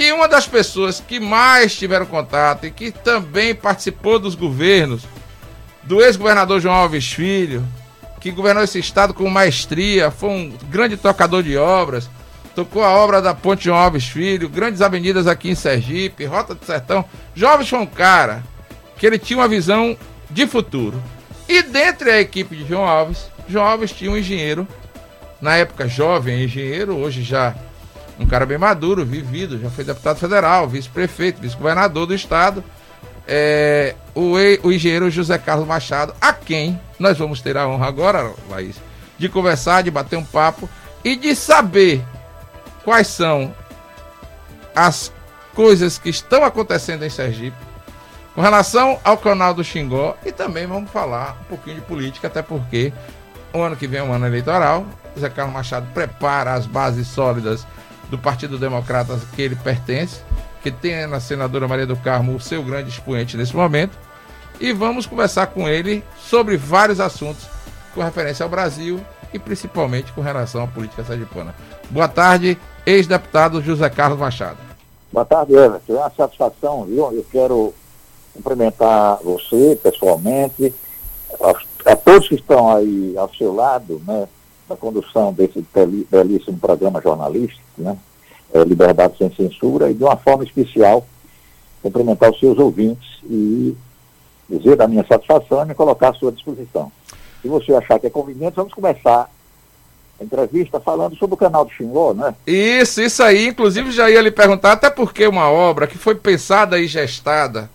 E uma das pessoas que mais tiveram contato e que também participou dos governos do ex-governador João Alves Filho, que governou esse estado com maestria, foi um grande tocador de obras, tocou a obra da Ponte João Alves Filho, grandes avenidas aqui em Sergipe, Rota do Sertão. João Alves foi um cara que ele tinha uma visão de futuro. E dentre a equipe de João Alves, João Alves tinha um engenheiro, na época jovem engenheiro, hoje já um cara bem maduro, vivido, já foi deputado federal, vice-prefeito, vice-governador do estado, é, o, o engenheiro José Carlos Machado, a quem nós vamos ter a honra agora, Laís, de conversar, de bater um papo e de saber quais são as coisas que estão acontecendo em Sergipe com relação ao canal do Xingó e também vamos falar um pouquinho de política, até porque o ano que vem é um ano eleitoral. José Carlos Machado prepara as bases sólidas do Partido Democrata que ele pertence, que tem na senadora Maria do Carmo o seu grande expoente nesse momento. E vamos conversar com ele sobre vários assuntos com referência ao Brasil e principalmente com relação à política sergipana. Boa tarde, ex-deputado José Carlos Machado. Boa tarde, Everton. É uma satisfação, viu? Eu quero cumprimentar você pessoalmente, a, a todos que estão aí ao seu lado, né, na condução desse belíssimo programa jornalístico, né, é, Liberdade Sem Censura, e de uma forma especial cumprimentar os seus ouvintes e dizer da minha satisfação e me colocar à sua disposição. Se você achar que é conveniente, vamos começar a entrevista falando sobre o canal do Xingó, né? Isso, isso aí. Inclusive já ia lhe perguntar, até porque uma obra que foi pensada e gestada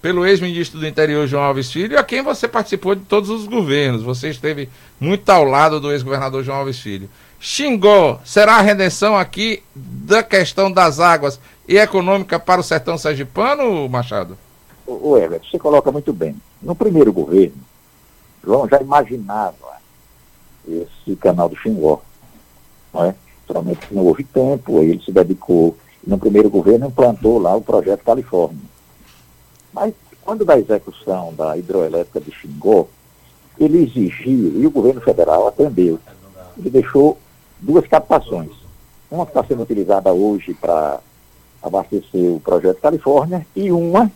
pelo ex-ministro do interior João Alves Filho, a quem você participou de todos os governos. Você esteve muito ao lado do ex-governador João Alves Filho. Xingó será a redenção aqui da questão das águas e econômica para o sertão sergipano, Machado? O Everton, você coloca muito bem. No primeiro governo, João já imaginava esse canal do Xingó. Não é? Somente não houve tempo, ele se dedicou, no primeiro governo implantou lá o projeto Califórnia. Mas quando da execução da hidroelétrica de Xingó, ele exigiu, e o governo federal atendeu, ele deixou duas captações. Uma que está sendo utilizada hoje para abastecer o projeto Califórnia e uma,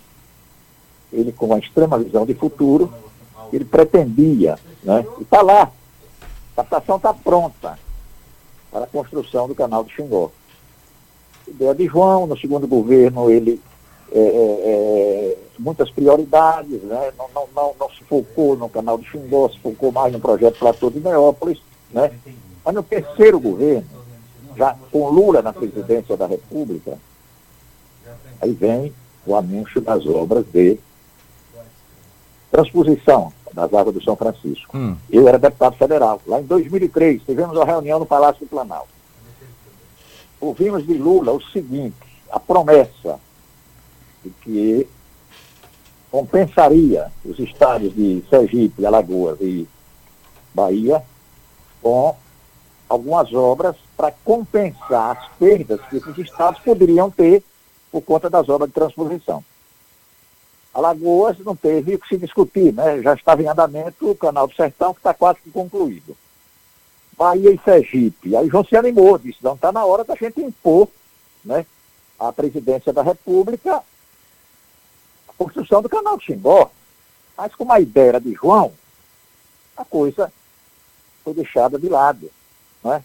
ele com uma extrema visão de futuro, ele pretendia, né? E está lá, a captação está pronta para a construção do canal do Xingó. Ideia de João, no segundo governo ele é, é, é, muitas prioridades, né? não, não, não, não, se focou no canal do Xingó, se focou mais no projeto Platô de Neópolis, né? mas no terceiro governo, já com Lula na presidência da República, aí vem o anúncio das obras de transposição das águas do São Francisco. Hum. Eu era deputado federal. Lá em 2003, tivemos uma reunião no Palácio do Planalto. Ouvimos de Lula o seguinte, a promessa de que compensaria os estados de Sergipe, Alagoas e Bahia com algumas obras para compensar as perdas que esses estados poderiam ter por conta das obras de transposição. Alagoas não teve o que se discutir, né? Já estava em andamento o Canal do Sertão, que está quase concluído. Bahia e Sergipe. Aí João se animou, disse, não está na hora da gente impor né, a presidência da República construção do canal do Xingó. Mas como a ideia era de João, a coisa foi deixada de lado. Né?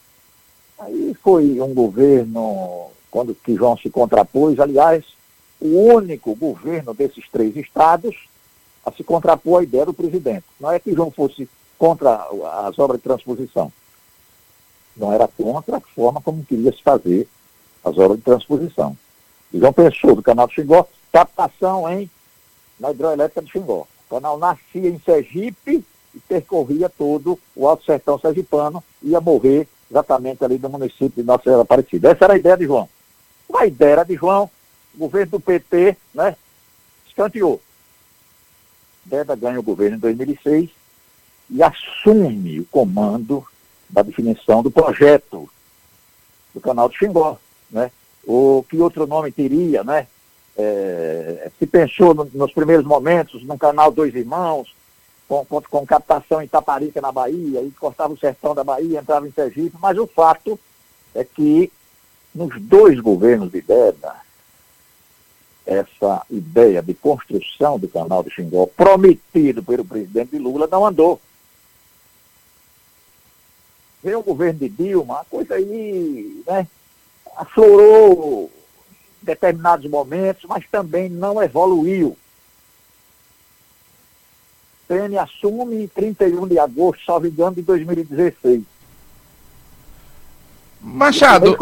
Aí foi um governo, quando que João se contrapôs, aliás, o único governo desses três estados a se contrapor à ideia do presidente. Não é que João fosse contra as obras de transposição. Não era contra a forma como queria se fazer as obras de transposição. João pensou do canal do Xingó, captação em, na hidroelétrica do Xingó. O canal nascia em Sergipe e percorria todo o Alto Sertão Sergipano, ia morrer exatamente ali no município de Nossa Senhora Aparecida. Essa era a ideia de João. A ideia era de João, o governo do PT, né, escanteou. Deda ganha o governo em 2006 e assume o comando da definição do projeto do canal do Xingó, né? O que outro nome teria, né? É, se pensou no, nos primeiros momentos no canal Dois Irmãos, com, com, com, captação em Taparica, na Bahia, e cortava o sertão da Bahia, entrava em Sergipe, mas o fato é que nos dois governos de Deda, essa ideia de construção do canal do Xingó, prometido pelo presidente Lula, não andou. Veio o governo de Dilma, a coisa aí, né, aflorou determinados momentos, mas também não evoluiu. PN assume em 31 de agosto, salvo engano, de 2016. Machado,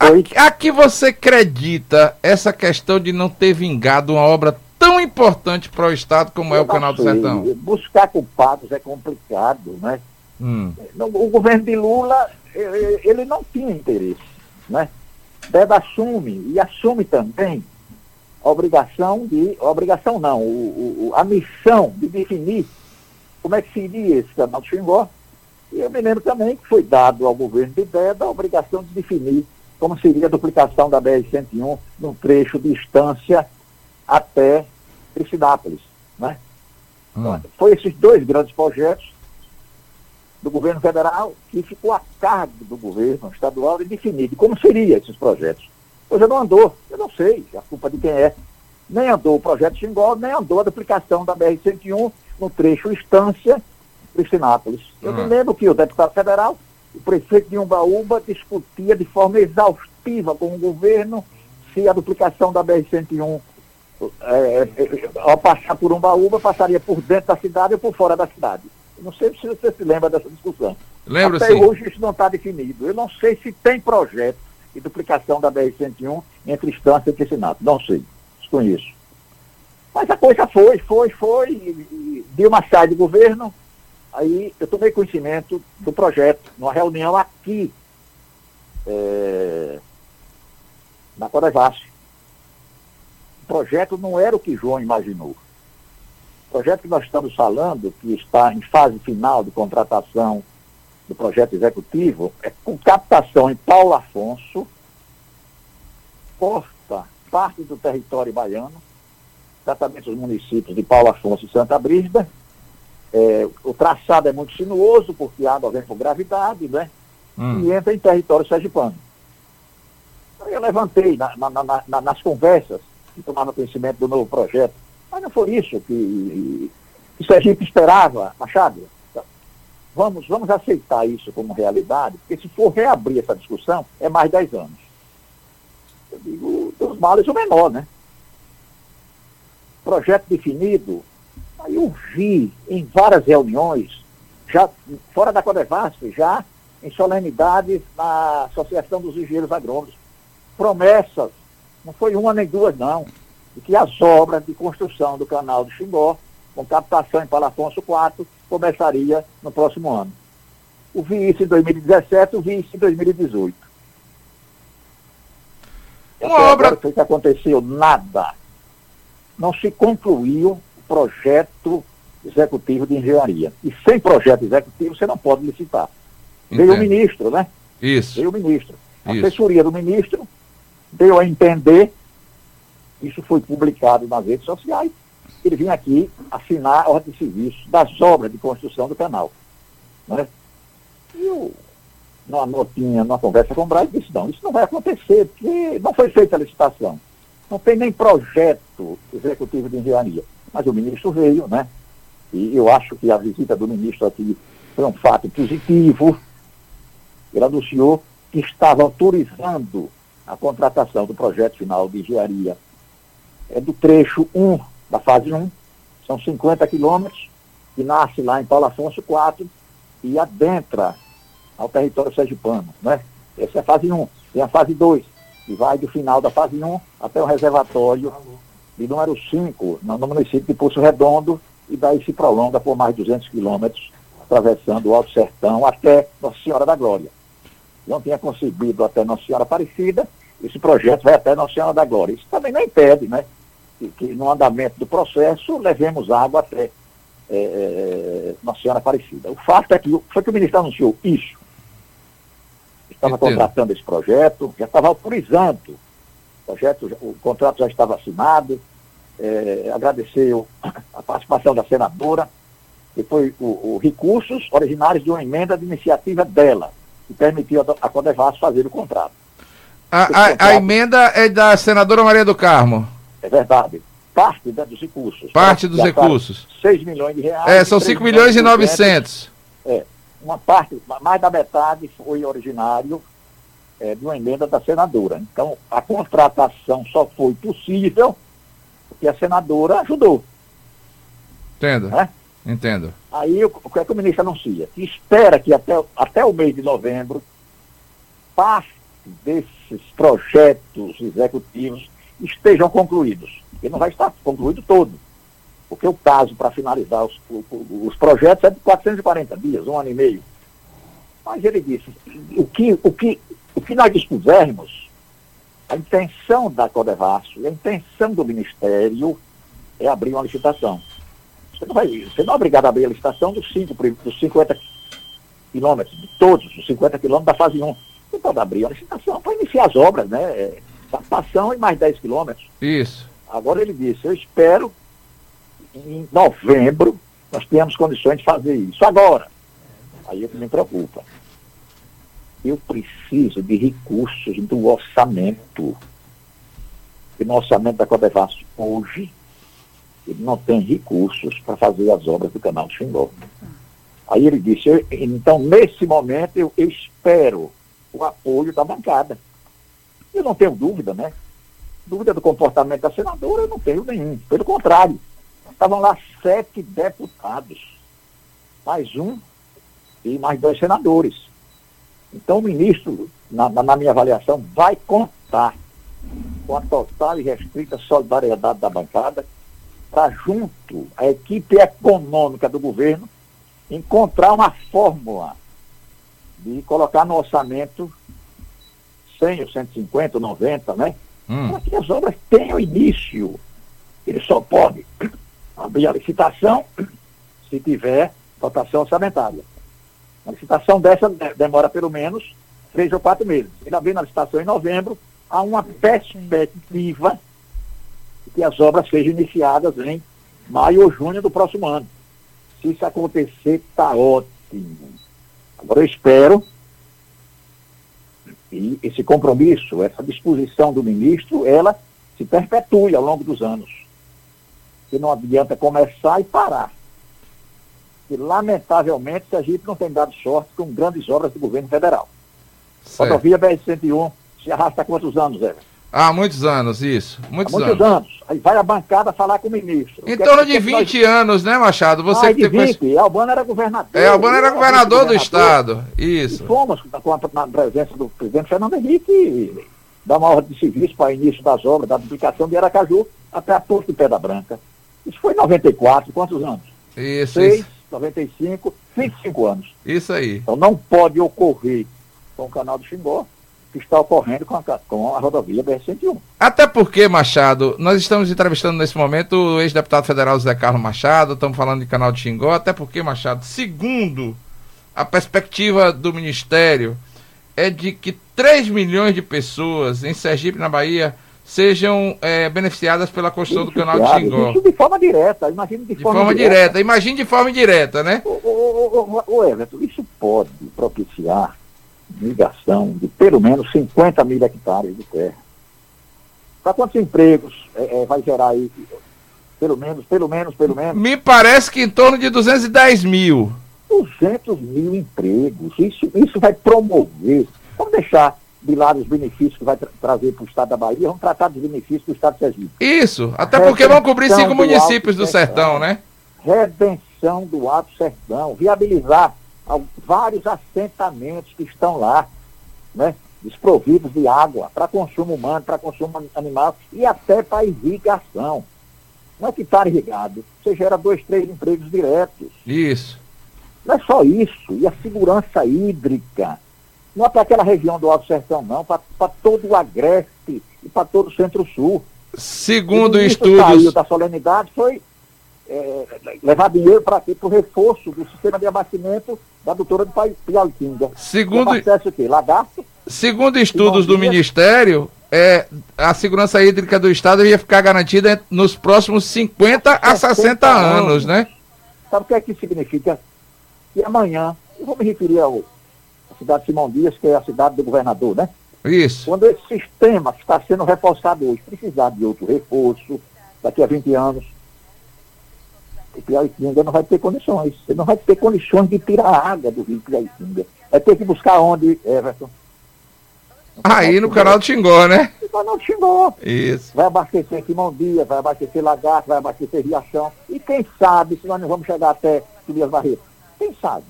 a, a que você acredita essa questão de não ter vingado uma obra tão importante para o Estado como é Eu é o Canal do Sertão? Buscar culpados é complicado, né? Hum. O governo de Lula, ele não tinha interesse, né? Deve assume, e assume também a obrigação de, a obrigação não, o, o, a missão de definir como é que seria esse canal do Xingó. E eu me lembro também que foi dado ao governo de Deda a obrigação de definir como seria a duplicação da BR-101 num trecho de distância até Trifinápolis. Né? Hum. Então, foi esses dois grandes projetos do governo federal que ficou a cargo do governo estadual de definir de como seriam esses projetos. Hoje não andou, eu não sei, a culpa de quem é. Nem andou o projeto Xingó, nem andou a duplicação da BR-101 no trecho Estância, Cristinápolis. Eu me hum. lembro que o deputado federal, o prefeito de Umbaúba, discutia de forma exaustiva com o governo se a duplicação da BR-101 é, é, ao passar por Umbaúba, passaria por dentro da cidade ou por fora da cidade. Não sei se você se lembra dessa discussão. Lembro Até sim. hoje isso não está definido. Eu não sei se tem projeto de duplicação da BR-101 entre Estância e Piscinato. Não sei. Desconheço. Mas a coisa foi, foi, foi. E, Dilma sai do governo. Aí eu tomei conhecimento do projeto, numa reunião aqui, é, na Codevasf. O projeto não era o que João imaginou. O projeto que nós estamos falando, que está em fase final de contratação do projeto executivo, é com captação em Paulo Afonso, corta parte do território baiano, exatamente os municípios de Paulo Afonso e Santa Brígida. É, o traçado é muito sinuoso, porque a água vem por gravidade, né? Hum. E entra em território sergipano. Eu levantei na, na, na, nas conversas que tomaram conhecimento do novo projeto mas não foi isso que, que Sergipe esperava, Machado. Vamos, vamos aceitar isso como realidade, porque se for reabrir essa discussão, é mais 10 anos. Eu digo, dos males o menor, né? Projeto definido, aí eu vi em várias reuniões, já fora da Codevasf, já em solenidades na Associação dos Engenheiros Agrônomos, promessas, não foi uma nem duas não, de que as obras de construção do canal do Xingó, com captação em Palafonso 4, começaria no próximo ano. O vi isso em 2017, o vi isso em 2018. Uma Até obra... Foi que aconteceu nada. Não se concluiu o projeto executivo de engenharia. E sem projeto executivo você não pode licitar. Entendo. Veio o ministro, né? Isso. Veio o ministro. A Isso. assessoria do ministro deu a entender isso foi publicado nas redes sociais. Ele vinha aqui assinar a ordem de serviço das obras de construção do canal. Né? E eu, numa notinha, numa conversa com o Braz, disse, não, isso não vai acontecer, porque não foi feita a licitação. Não tem nem projeto executivo de engenharia. Mas o ministro veio, né? E eu acho que a visita do ministro aqui foi um fato positivo. Ele anunciou que estava autorizando a contratação do projeto final de engenharia é do trecho 1 da fase 1, são 50 quilômetros, que nasce lá em Paulo Afonso 4 e adentra ao território sergipano. Né? Essa é a fase 1. Tem a fase 2, que vai do final da fase 1 até o reservatório de número 5, no, município de Poço Redondo, e daí se prolonga por mais 200 quilômetros, atravessando o Alto Sertão até Nossa Senhora da Glória. Não tinha concebido até Nossa Senhora Aparecida, esse projeto vai até Nossa Senhora da Glória. Isso também não impede, né? Que, que no andamento do processo levemos água até é, Nossa Senhora Aparecida. O fato é que foi que o ministro anunciou isso. Estava Entendo. contratando esse projeto, já estava autorizando. O, projeto, o contrato já estava assinado. É, agradeceu a participação da senadora, que foi o, o, recursos originários de uma emenda de iniciativa dela, que permitiu a, a Codevas fazer o contrato. A, a, a, emenda é da senadora Maria do Carmo. É verdade. Parte né, dos recursos. Parte dos recursos. 6 milhões de reais. É, são 5 milhões e 900. É, uma parte, mais da metade foi originário é, de uma emenda da senadora. Então, a contratação só foi possível porque a senadora ajudou. Entendo. Né? Entendo. Aí o, o que é que o ministro anuncia? Que espera que até, até o mês de novembro parte desses projetos executivos estejam concluídos. E não vai estar concluído todo. Porque o prazo para finalizar os, os projetos é de 440 dias, um ano e meio. Mas ele disse, o que, o que, o que nós dispusermos, a intenção da Codevasco, a intenção do Ministério é abrir uma licitação. Você não, vai, você não é obrigado a abrir a licitação dos, cinco, dos 50 quilômetros, de todos os 50 quilômetros da fase 1. Você pode abrir a licitação para iniciar as obras, né? Captação e mais 10 quilômetros. Isso. Agora ele disse, eu espero em novembro nós tenhamos condições de fazer isso. Agora, aí que me preocupa. Eu preciso de recursos do orçamento. E no orçamento da Codevasf hoje ele não tem recursos para fazer as obras do canal de Xingó. Aí ele disse, eu, então nesse momento eu, eu espero o apoio da bancada. Eu não tenho dúvida, né? Dúvida do comportamento da senadora, eu não tenho nenhum. Pelo contrário, estavam lá sete deputados, mais um e mais dois senadores. Então o ministro, na, na minha avaliação, vai contar com a total e restrita solidariedade da bancada para junto à equipe econômica do governo encontrar uma fórmula de colocar no orçamento 100 ou 150 ou 90, né? Hum. Para que as obras tenham início. Ele só pode abrir a licitação se tiver dotação orçamentária. A licitação dessa demora pelo menos três ou quatro meses. Ele abrindo a licitação em novembro, há uma perspectiva que as obras sejam iniciadas em maio ou junho do próximo ano. Se isso acontecer, está ótimo. Agora eu espero que esse compromisso, essa disposição do ministro, ela se perpetue ao longo dos anos. Que não adianta começar e parar. Que, lamentavelmente, a gente não tem dado sorte com grandes obras do governo federal. Certo. Rodovia BR-101 se arrasta há quantos anos, Zé? Há muitos anos, isso. Muitos, Há muitos anos. anos. Aí vai a bancada falar com o ministro. Em torno de 20 nós... anos, né, Machado? Você ah, que de 20. Conhece... Albano era governador. É, Albano era governador, do estado. Isso. E fomos com a, na presença do presidente Fernando Henrique dar uma ordem de serviço para o início das obras, da duplicação de Aracaju até a Torre de Pedra Branca. Isso foi em 94, quantos anos? Isso, 6, isso. 95, 25 anos. Isso aí. Então não pode ocorrer com o canal do Xingó que está ocorrendo com a, com a rodovia BR-101. Até porque, Machado, nós estamos entrevistando nesse momento o ex-deputado federal José Carlos Machado, estamos falando de canal de Xingó, até porque, Machado, segundo a perspectiva do Ministério, é de que 3 milhões de pessoas em Sergipe, na Bahia, sejam é, beneficiadas pela construção do canal de Xingó. Isso de forma direta, imagine de, de forma, forma direta. direta. Imagine de forma indireta, né? O, Everton, isso pode propiciar migração de pelo menos 50 mil hectares de terra. Para quantos empregos é, é, vai gerar aí? Pelo menos, pelo menos, pelo menos. Me parece que em torno de 210 mil. 200 mil empregos. Isso, isso vai promover. Vamos deixar de lado os benefícios que vai tra trazer para o estado da Bahia, vamos tratar dos benefícios do estado de Sergipe. Isso, até porque vão cobrir cinco municípios do sertão, né? Redenção do Alto Sertão, viabilizar vários assentamentos que estão lá, né, desprovidos de água para consumo humano, para consumo animal e até para irrigação. Não é que está irrigado, você gera dois, três empregos diretos. Isso. Não é só isso, e a segurança hídrica. Não é para aquela região do Alto Sertão, não, para todo o Agreste e para todo o Centro-Sul. Segundo estudos. saiu da solenidade foi é, levar dinheiro para quê? Para o reforço do sistema de abastecimento da doutora de Piautinga. Segundo, o quê? Lagarto? Segundo estudos do Ministério, é, a segurança hídrica do Estado ia ficar garantida nos próximos 50 a 60 anos, anos, né? Sabe o que é que significa? E amanhã, eu vou me referir ao, à cidade de Simão Dias, que é a cidade do governador, né? Isso. Quando esse sistema que está sendo reforçado hoje precisar de outro reforço, daqui a 20 anos, Piauitinga não vai ter condições. Você não vai ter condições de tirar a água do rio Piauitinga. Vai ter que buscar onde, Everton? Aí no canal do Xingó, né? No canal do Xingó. Isso. Vai abastecer Quimão-Dia, vai abastecer Lagarto, vai abastecer Riachão. E quem sabe se nós não vamos chegar até Tobias Barreto? Quem sabe?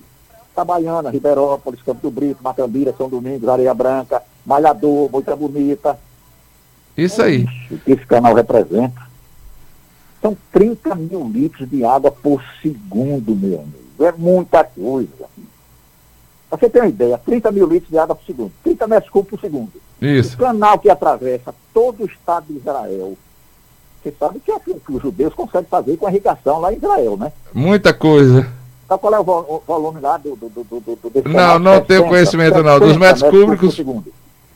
Itabaiana, Ribeirópolis, Campo do Brito, Macambira, São Domingos, Areia Branca, Malhador, Moita Bonita. Isso aí. O que esse canal representa? São 30 mil litros de água por segundo, meu amigo. É muita coisa. Pra você ter uma ideia, 30 mil litros de água por segundo. 30 metros cúbicos por segundo. Isso. O canal que atravessa todo o estado de Israel. Você sabe que é assim que os judeus conseguem fazer com a irrigação lá em Israel, né? Muita coisa. Sabe qual é o, vo- o volume lá do, do, do, do, Não, não tenho conhecimento não. Dos metros cúbicos- por.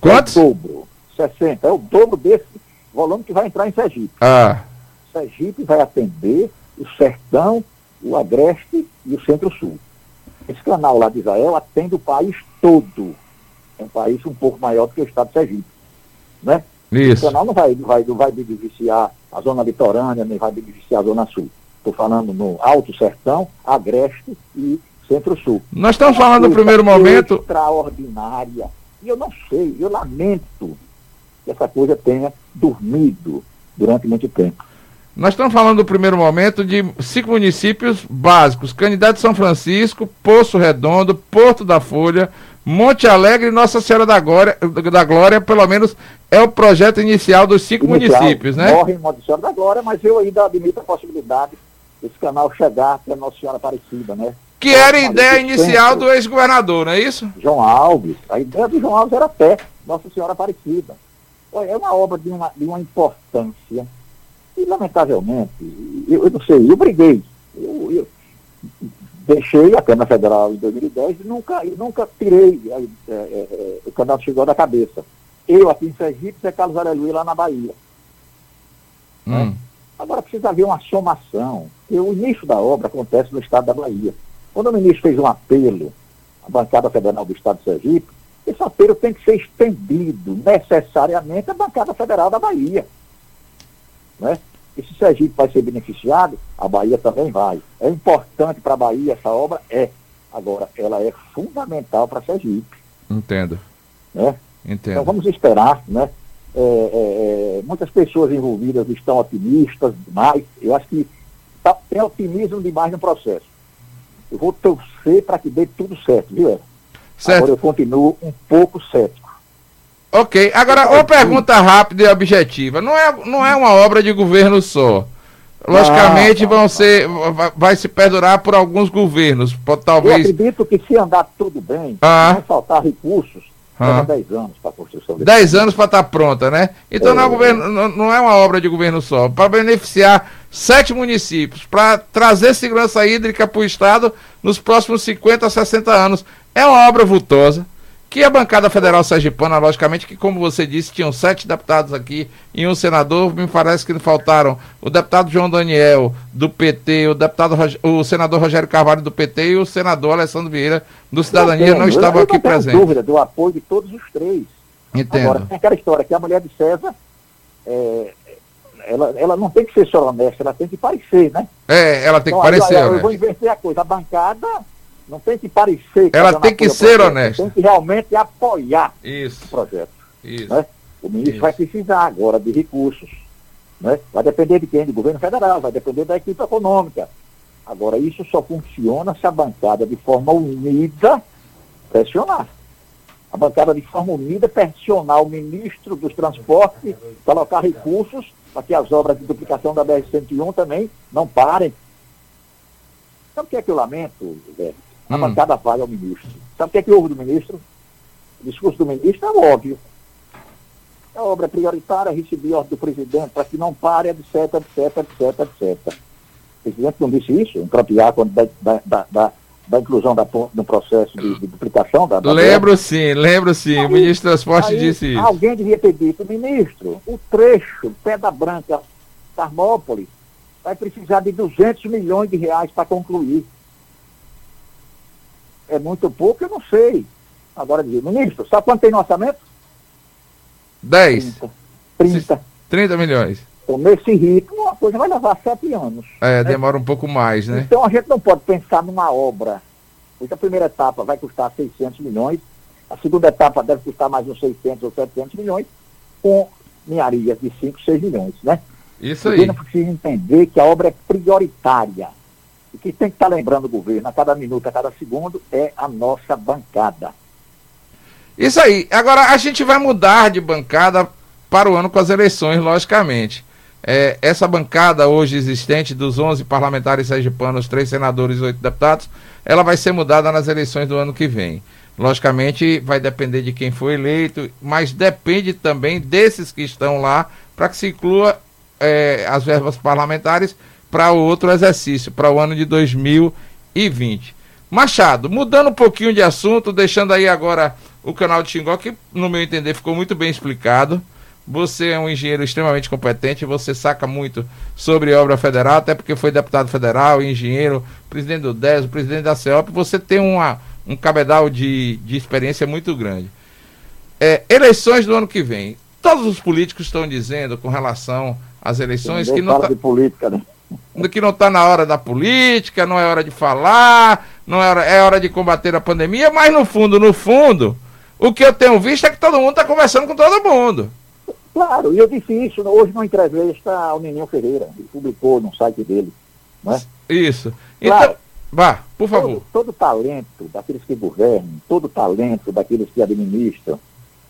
Quantos? É o dobro. 60. É o dobro desse volume que vai entrar em Sergipe. Ah, Sergipe vai atender o Sertão, o Agreste e o Centro-Sul. Esse canal lá de Israel atende o país todo. É um país um pouco maior do que o estado de Sergipe. Né? O isso. canal não vai, não vai, não vai beneficiar a zona litorânea, nem vai beneficiar a zona sul. Estou falando no Alto Sertão, Agreste e Centro-Sul. Nós estamos falando no primeiro momento. Extraordinária. E eu não sei, eu lamento que essa coisa tenha dormido durante muito tempo. Nós estamos falando no primeiro momento de cinco municípios básicos: Candidato São Francisco, Poço Redondo, Porto da Folha, Monte Alegre e Nossa Senhora da Glória, da Glória, pelo menos é o projeto inicial dos cinco Inicial, municípios, né? Morre em Monte Senhora da Glória, mas eu ainda admito a possibilidade desse canal chegar até Nossa Senhora Aparecida, né? Que era a ideia inicial centro- do ex-governador, não é isso? João Alves. A ideia do João Alves era pé, Nossa Senhora Aparecida. É uma obra de uma, de uma importância. E, lamentavelmente, eu, eu não sei, eu briguei. Eu, eu deixei a Câmara Federal em 2010 e nunca, e nunca tirei é, é, é, o canal chegou da cabeça. Eu aqui em Sergipe, Zé Carlos Aleluia lá na Bahia. Hum. Agora precisa haver uma somação. O início da obra acontece no estado da Bahia. Quando o ministro fez um apelo à bancada federal do estado de Sergipe, esse apelo tem que ser estendido necessariamente à bancada federal da Bahia. Né? E se Sergipe vai ser beneficiado, a Bahia também vai. É importante para a Bahia essa obra? É. Agora, ela é fundamental para Sergipe. Entendo, Né? Então entendo. vamos esperar, né? É, é, é, muitas pessoas envolvidas estão otimistas demais. Eu acho que tá, tem otimismo demais no processo. Eu vou torcer para que dê tudo certo, viu? Eva? Agora Certo. eu continuo um pouco cético. Ok, agora uma pergunta rápida e objetiva. Não é, não é uma obra de governo só. Logicamente Não, não, vão não. ser. Vai, vai se perdurar por alguns governos. Pode, Eu talvez. acredito que se andar tudo bem, Ah. não faltar recursos, Ah. leva 10 anos para a construção desse 10 anos para estar pronta, né? Então não, é É. governo, não, não é uma obra de governo só, para beneficiar sete municípios, para trazer segurança hídrica para o Estado nos próximos 50 a 60 anos. É uma obra vultosa, que a bancada federal sergipana, logicamente, que como você disse, tinham sete deputados aqui e um senador, me parece que faltaram o deputado João Daniel, do PT, o deputado o senador Rogério Carvalho, do PT, e o senador Alessandro Vieira, do Cidadania, não estavam eu aqui não presentes. dúvida do apoio de todos os três. Entendo. Agora, tem aquela história que a mulher de César, é, ela, ela não tem que ser só honesta, ela tem que parecer, né? É, ela tem que Então, aí, parecer, aí, Eu né? vou inverter a coisa. A bancada não tem que parecer. Ela tem que ser projeto, honesta. Tem que realmente apoiar o Isso, projeto. isso. Né? O ministro Isso. vai precisar agora de recursos. Né? Vai depender de quem? Do governo federal, vai depender da equipe econômica. Agora, isso só funciona se a bancada, de forma unida, pressionar. A bancada, de forma unida, pressionar o ministro dos transportes, colocar recursos para que as obras de duplicação da BR-101 também não parem. Sabe o que é que eu lamento, Zé? A Hum. bancada vai ao ministro. Sabe o que é que houve do ministro? O discurso do ministro é óbvio. A obra é prioritária, recebi ordem do presidente para que não pare, etc, etc, etc, etc. O presidente não disse isso, impropriar quando da, da, da, da, da inclusão da, no processo de, de duplicação da, da Lembro sim, lembro sim. O Aí- ministro dos Transportes disse isso. Alguém devia ter dito, ministro, o trecho Pedra Branca, Tarmópolis, vai precisar de 200 milhões de reais para concluir. É muito pouco, eu não sei. Agora dizer, ministro, sabe quanto tem no orçamento? 10. 30. 30. 30 milhões. Então, nesse ritmo, a coisa vai levar sete anos. É, né? demora um pouco mais, né? Então, a gente não pode pensar numa obra. Hoje, a primeira etapa vai custar 600 milhões, a segunda etapa deve custar mais uns 600 ou 700 milhões, com ninharias de 5, 6 milhões, né? Isso aí. não precisa entender que a obra é prioritária. E que tem que estar lembrando o governo a cada minuto, a cada segundo, é a nossa bancada. Isso aí. Agora, a gente vai mudar de bancada para o ano com as eleições, logicamente. É, essa bancada hoje existente dos 11 parlamentares sergipanos, três senadores e oito deputados, ela vai ser mudada nas eleições do ano que vem. Logicamente, vai depender de quem for eleito, mas depende também desses que estão lá para que se inclua é, as verbas parlamentares para o outro exercício, para o ano de 2020. Machado, mudando um pouquinho de assunto, deixando aí agora o canal de Xingó, que no meu entender ficou muito bem explicado. Você é um engenheiro extremamente competente, você saca muito sobre obra federal, até porque foi deputado federal, engenheiro, presidente do DES, presidente da CEOP, você tem uma, um cabedal de, de experiência muito grande. É, eleições do ano que vem. Todos os políticos estão dizendo com relação às eleições que não, tá, de política, né? Que não está na hora da política, não é hora de falar, não é hora, é hora de combater a pandemia, mas no fundo, no fundo, o que eu tenho visto é que todo mundo está conversando com todo mundo. Claro, e eu disse isso hoje numa entrevista ao Neninho Ferreira, ele publicou no site dele. Né? Isso. Então, claro, vá, por favor. Todo, todo talento daqueles que governam, todo talento daqueles que administram,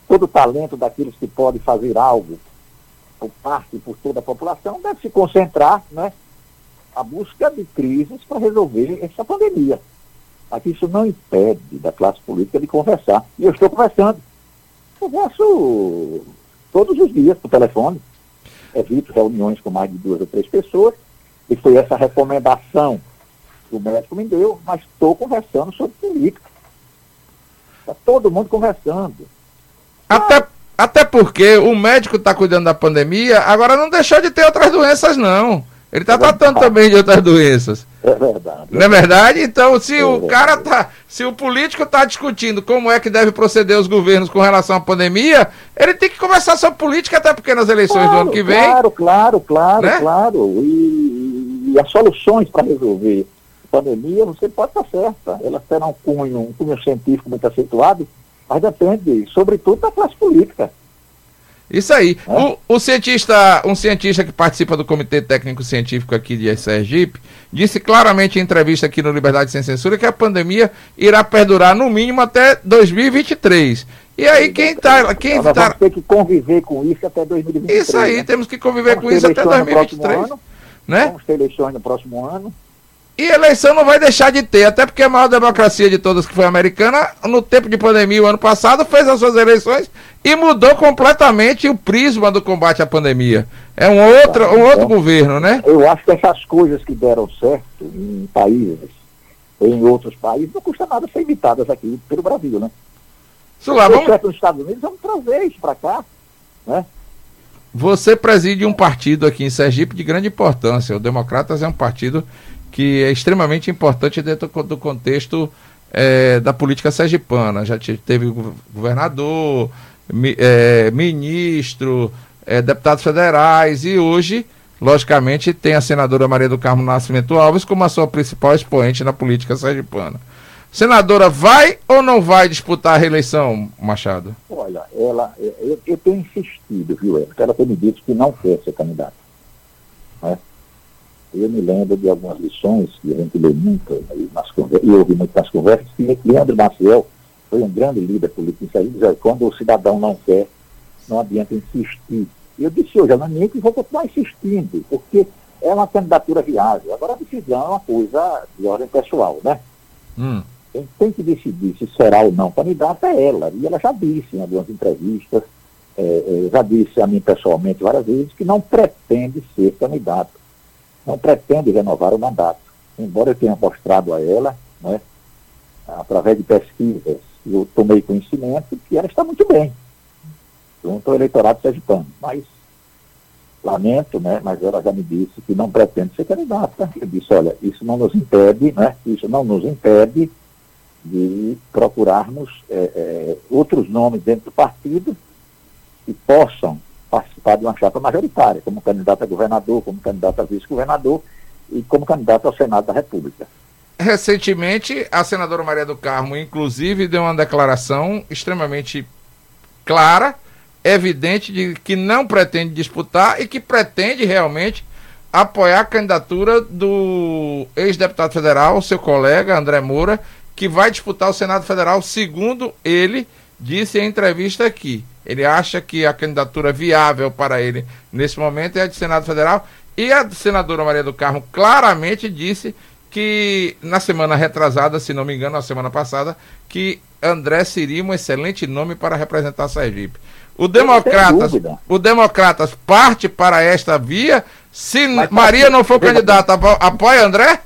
todo talento daqueles que podem fazer algo por parte por toda a população deve se concentrar né, a busca de crises para resolver essa pandemia. Aqui isso não impede da classe política de conversar. E eu estou conversando. Converso todos os dias por telefone. Evito reuniões com mais de duas ou três pessoas. E foi essa recomendação que o médico me deu, mas estou conversando sobre política. Está todo mundo conversando. Até, até porque o médico está cuidando da pandemia, agora não deixou de ter outras doenças, não. Ele está é tratando também de outras doenças. É verdade. Não é verdade? Então, se é o verdade. cara tá. Se o político está discutindo como é que deve proceder os governos com relação à pandemia, ele tem que conversar sobre política, até porque nas eleições claro, do ano que vem. Claro, claro, claro, né? claro. E, e, as soluções para resolver a pandemia, você pode estar certa. Elas terão um cunho, um cunho científico muito acentuado, mas depende, sobretudo, da classe política. Isso aí. É? O, o, cientista, um cientista que participa do Comitê Técnico Científico aqui de Sergipe, disse claramente em entrevista aqui no Liberdade Sem Censura que a pandemia irá perdurar no mínimo até 2023. E aí quem está... Quem Nós tá... vamos ter que conviver com isso até 2023. Isso aí, né? temos que conviver vamos com isso até 2023. Ano, né? Vamos ter eleições no próximo ano. E eleição não vai deixar de ter, até porque a maior democracia de todas que foi americana, no tempo de pandemia, o ano passado, fez as suas eleições e mudou completamente o prisma do combate à pandemia. É um outro, um outro então, governo, né? Eu acho que essas coisas que deram certo em países, em outros países, não custa nada ser imitadas aqui pelo Brasil, né? Sula, vamos... certo nos Estados Unidos, vamos trazer isso para cá, né? Você preside um partido aqui em Sergipe de grande importância. O Democratas é um partido que é extremamente importante dentro do contexto é, da política sergipana. Já teve governador, mi, é, ministro, é, deputados federais e hoje, logicamente, tem a senadora Maria do Carmo Nascimento Alves como a sua principal expoente na política sergipana. Senadora, vai ou não vai disputar a reeleição, Machado? Olha, ela, eu, eu tenho insistido, viu, ela tem me dito que não quer ser candidata. Né? Eu me lembro de algumas lições que a gente lê muito nas conversas, e ouvi muito nas conversas, que Leandro Maciel foi um grande líder político em diz, quando o cidadão não quer, não adianta insistir. Eu disse hoje, a minha que vou continuar insistindo, porque é uma candidatura viável. Agora a decisão é uma coisa de ordem pessoal, né? Hum. Quem tem que decidir se será ou não candidata é ela. E ela já disse em algumas entrevistas, é, já disse a mim pessoalmente várias vezes, que não pretende ser candidato não pretende renovar o mandato. Embora eu tenha mostrado a ela, né, através de pesquisas, eu tomei conhecimento que ela está muito bem junto ao eleitorado sergipano. Mas, lamento, né, mas ela já me disse que não pretende ser candidata. Eu disse, olha, isso não nos impede, né, isso não nos impede de procurarmos é, é, outros nomes dentro do partido que possam participar de uma chapa majoritária, como candidato a governador, como candidato a vice-governador e como candidato ao Senado da República. Recentemente, a senadora Maria do Carmo, inclusive, deu uma declaração extremamente clara, evidente, de que não pretende disputar e que pretende realmente apoiar a candidatura do ex-deputado federal, seu colega André Moura, que vai disputar o Senado Federal, segundo ele disse em entrevista aqui. Ele acha que a candidatura viável para ele nesse momento é a de Senado Federal. E a senadora Maria do Carmo claramente disse que na semana retrasada, se não me engano, na semana passada, que André seria um excelente nome para representar Sergipe. O Democratas, o Democratas parte para esta via. Se Mas, Maria não for candidata, apoia André?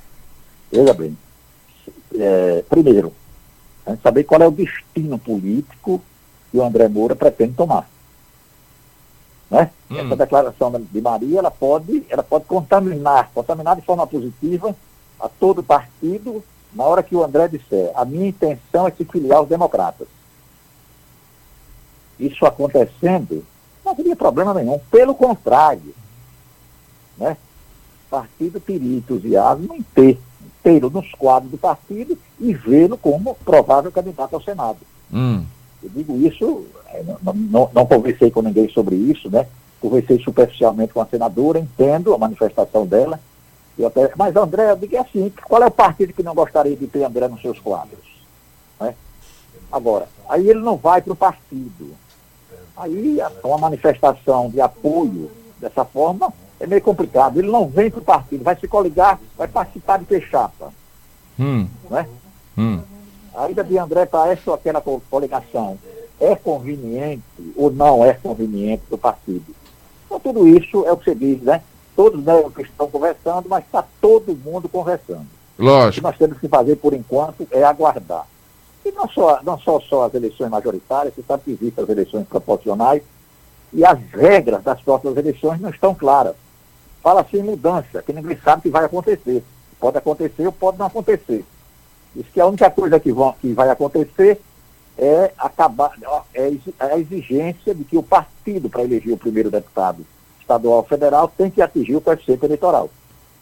Veja bem. É, primeiro, a saber qual é o destino político que o André Moura pretende tomar. Né? Hum. Essa declaração de Maria ela pode, ela pode contaminar, contaminar de forma positiva a todo partido na hora que o André disser a minha intenção é se filiar aos democratas. Isso acontecendo, não teria problema nenhum. Pelo contrário, né? o partido teria entusiasmo em ter tê-lo nos quadros do partido e vê-lo como provável candidato ao Senado. Hum. Eu digo isso, é, não, não, não, conversei com ninguém sobre isso, né? Conversei superficialmente com a senadora, entendo a manifestação dela. Eu até, mas André, eu digo assim, qual é o partido que não gostaria de ter André nos seus quadros? Né? Agora, aí ele não vai para o partido. Aí uma manifestação de apoio dessa forma é meio complicado. Ele não vem para o partido, vai se coligar, vai participar de ter chapa. Hum. Né? Hum. A ida de André para essa ou aquela coligação é conveniente ou não é conveniente para o partido? Então, tudo isso é o que você diz, né? Todos né, estão conversando, mas está todo mundo conversando. Lógico. O que nós temos que fazer, por enquanto, é aguardar. E não só, não só, só as eleições majoritárias, você sabe que existem as eleições proporcionais, e as regras das próximas eleições não estão claras fala-se em mudança, que ninguém sabe o que vai acontecer. Pode acontecer ou pode não acontecer. Diz que a única coisa que, vão, que vai acontecer é acabar é, é a exigência de que o partido, para eleger o primeiro deputado estadual federal, tem que atingir o coeficiente eleitoral.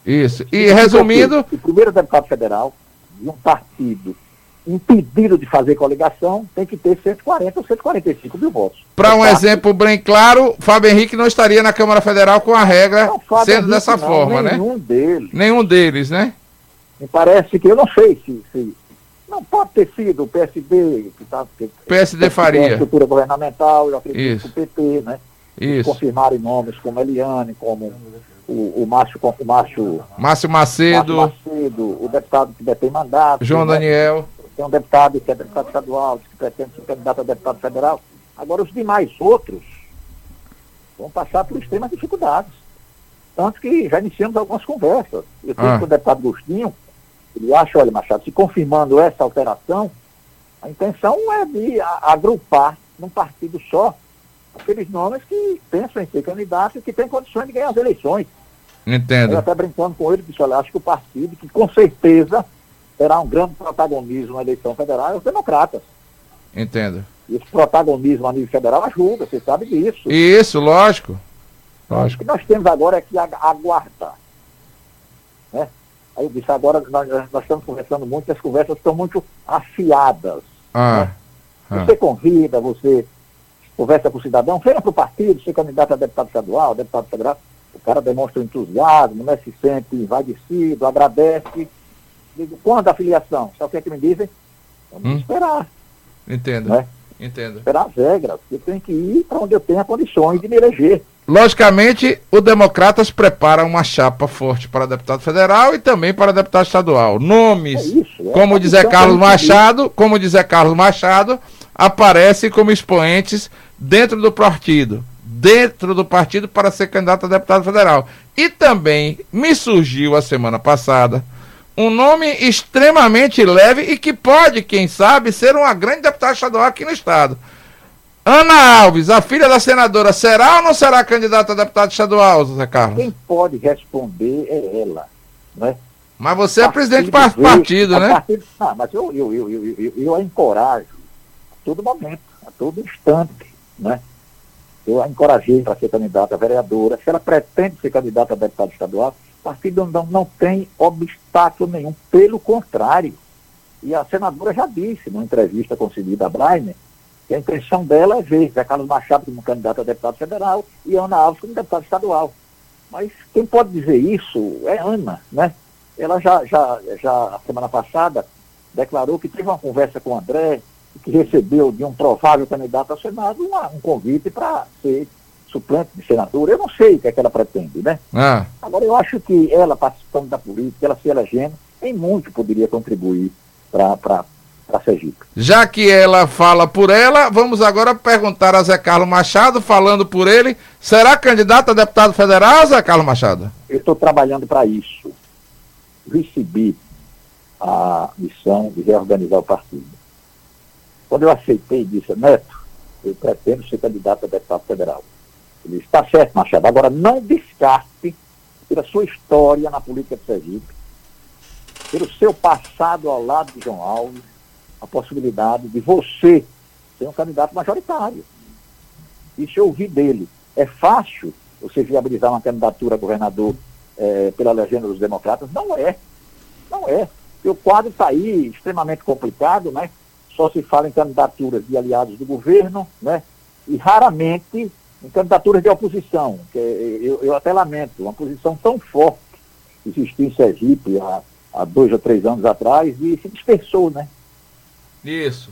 Isso. E resumindo. O primeiro deputado federal de um partido impedido de fazer coligação, tem que ter 140 ou 145 mil votos. Para um exemplo bem claro, Fábio Henrique não estaria na Câmara Federal com a regra não, sendo Henrique dessa não, forma, nenhum né? Nenhum deles. Nenhum deles, né? Me parece que eu não sei se. se não pode ter sido o PSD, que tá, que, PSD faria. Estrutura governamental, eu acredito Isso. que o PT, né? Isso. Confirmarem nomes como Eliane, como o, o Márcio, o Márcio, Márcio Macedo, Márcio Macedo, o deputado que detém mandato. João né? Daniel tem um deputado que é deputado estadual, que pretende ser candidato a deputado federal. Agora, os demais outros vão passar por extremas dificuldades. Tanto que já iniciamos algumas conversas. Eu tenho ah. com o deputado Agostinho, ele acha, olha, Machado, se confirmando essa alteração, a intenção é de agrupar num partido só aqueles nomes que pensam em ser candidatos e que têm condições de ganhar as eleições. Entendo. Eu até brincando com ele, disse, olha, acho que o partido, que com certeza terá um grande protagonismo na eleição federal é os democratas. Entendo. E esse protagonismo a nível federal ajuda, você sabe disso. Isso, lógico. lógico. O que nós temos agora é que aguardar. Né? Aí eu disse, agora nós, nós estamos conversando muito, as conversas estão muito afiadas. Ah, né? ah. Você convida, você conversa com o cidadão, venha para o partido, ser candidato a deputado estadual, deputado federal, o cara demonstra entusiasmo, né, se sente envaidecido, agradece, Digo, quando a filiação? Sabe o que, é que me dizem? Vamos hum. esperar. Entendo. Né? Entendo. Esperar as regras. Eu tenho que ir para onde eu tenha condições de me eleger. Logicamente, o Democratas prepara uma chapa forte para deputado federal e também para deputado estadual. Nomes, é isso, é como dizer Carlos Machado, como dizer Carlos Machado, aparecem como expoentes dentro do partido, dentro do partido para ser candidato a deputado federal. E também me surgiu a semana passada um nome extremamente leve e que pode, quem sabe, ser uma grande deputada estadual aqui no estado. Ana Alves, a filha da senadora, será ou não será candidata a deputada estadual, Zé Carlos? Quem pode responder é ela, né? Mas você partido é presidente do partido, partido né? Partido, ah, mas eu, eu, eu, eu, eu, eu a encorajo a todo momento, a todo instante, né? eu a encorajei para ser candidata a vereadora. Se ela pretende ser candidata a deputado estadual, o partido não, não tem obstáculo nenhum, pelo contrário. E a senadora já disse, numa entrevista concedida a Brainer, que a intenção dela é ver Zé Carlos Machado como candidato a deputado federal e Ana Alves como deputado estadual. Mas quem pode dizer isso é Ana, né? Ela já, já, já, a semana passada, declarou que teve uma conversa com o André, que recebeu de um provável candidato ao Senado uma, um convite para ser suplente de senador. Eu não sei o que é que ela pretende, né? Ah. Agora, eu acho que ela, participando da política, ela se elegendo, em muito poderia contribuir para Sergipe. Já que ela fala por ela, vamos agora perguntar a Zé Carlos Machado, falando por ele, será candidato a deputado federal, Zé Carlos Machado? Eu estou trabalhando para isso. Recebi a missão de reorganizar o partido. Quando eu aceitei, disse, Neto, eu pretendo ser candidato a deputado federal. Ele disse, está certo, Machado, agora não descarte pela sua história na política de Sergipe, pelo seu passado ao lado de João Alves, a possibilidade de você ser um candidato majoritário. Isso eu ouvi dele. É fácil você viabilizar uma candidatura a governador é, pela legenda dos democratas? Não é. Não é. Porque o quadro está aí extremamente complicado, né? Só se fala em candidaturas de aliados do governo, né? E raramente em candidaturas de oposição. Que eu, eu até lamento, uma posição tão forte existiu em Sergipe há, há dois ou três anos atrás e se dispersou, né? Isso.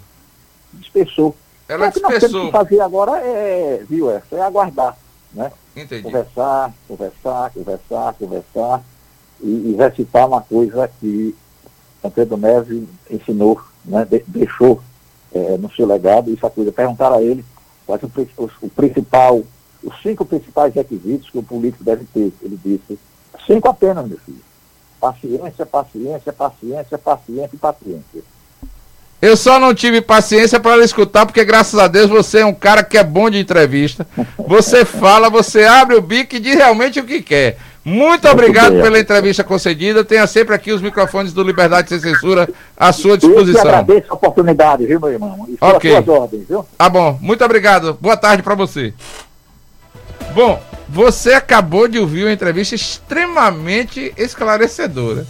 Dispersou. Ela então, o que nós temos que fazer agora é, viu, é, é aguardar, né? Entendi. Conversar, conversar, conversar, conversar e, e recitar uma coisa que Pedro Neves ensinou, né? De, deixou é, no seu legado, essa coisa. Perguntaram a ele quais o, o, o principal, os cinco principais requisitos que o político deve ter. Ele disse, cinco apenas, meu filho. Paciência, paciência, paciência, paciência e paciência. Eu só não tive paciência para escutar, porque graças a Deus você é um cara que é bom de entrevista. Você fala, você abre o bico e diz realmente o que quer. Muito, obrigado pela entrevista concedida. Tenha sempre aqui os microfones do Liberdade Sem Censura à sua disposição. Eu agradeço a oportunidade, viu, meu irmão? E ok. Ordens, viu? Tá bom, muito obrigado. Boa tarde para você. Bom, você acabou de ouvir uma entrevista extremamente esclarecedora.